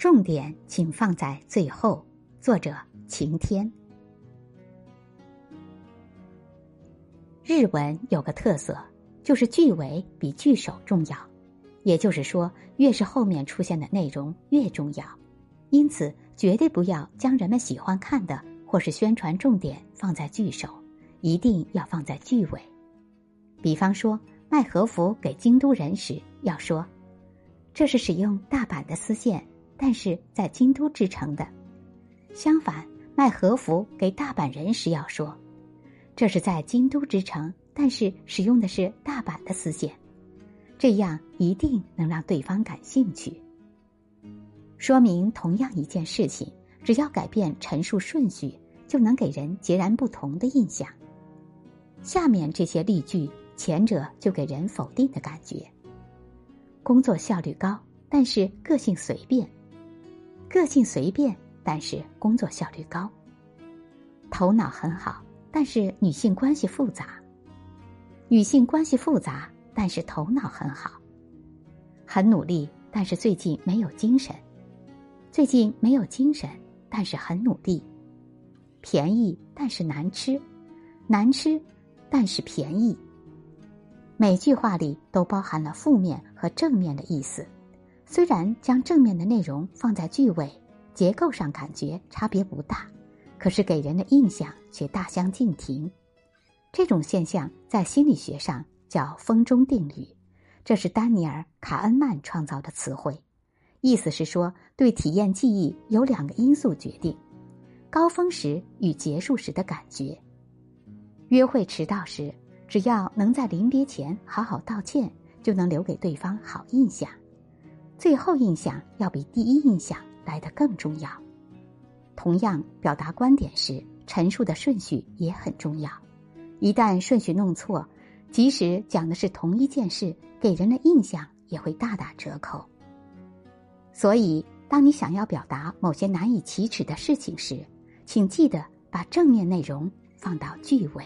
重点请放在最后。作者：晴天。日文有个特色，就是句尾比句首重要，也就是说，越是后面出现的内容越重要。因此，绝对不要将人们喜欢看的或是宣传重点放在句首，一定要放在句尾。比方说，卖和服给京都人时，要说：“这是使用大阪的丝线，但是在京都制成的。”相反，卖和服给大阪人时，要说：“这是在京都织成，但是使用的是大阪的丝线。”这样一定能让对方感兴趣。说明同样一件事情，只要改变陈述顺序，就能给人截然不同的印象。下面这些例句，前者就给人否定的感觉：工作效率高，但是个性随便；个性随便，但是工作效率高；头脑很好，但是女性关系复杂；女性关系复杂，但是头脑很好；很努力，但是最近没有精神。最近没有精神，但是很努力。便宜但是难吃，难吃但是便宜。每句话里都包含了负面和正面的意思，虽然将正面的内容放在句尾，结构上感觉差别不大，可是给人的印象却大相径庭。这种现象在心理学上叫“风中定律”，这是丹尼尔·卡恩曼创造的词汇。意思是说，对体验记忆有两个因素决定：高峰时与结束时的感觉。约会迟到时，只要能在临别前好好道歉，就能留给对方好印象。最后印象要比第一印象来得更重要。同样，表达观点时，陈述的顺序也很重要。一旦顺序弄错，即使讲的是同一件事，给人的印象也会大打折扣。所以，当你想要表达某些难以启齿的事情时，请记得把正面内容放到句尾。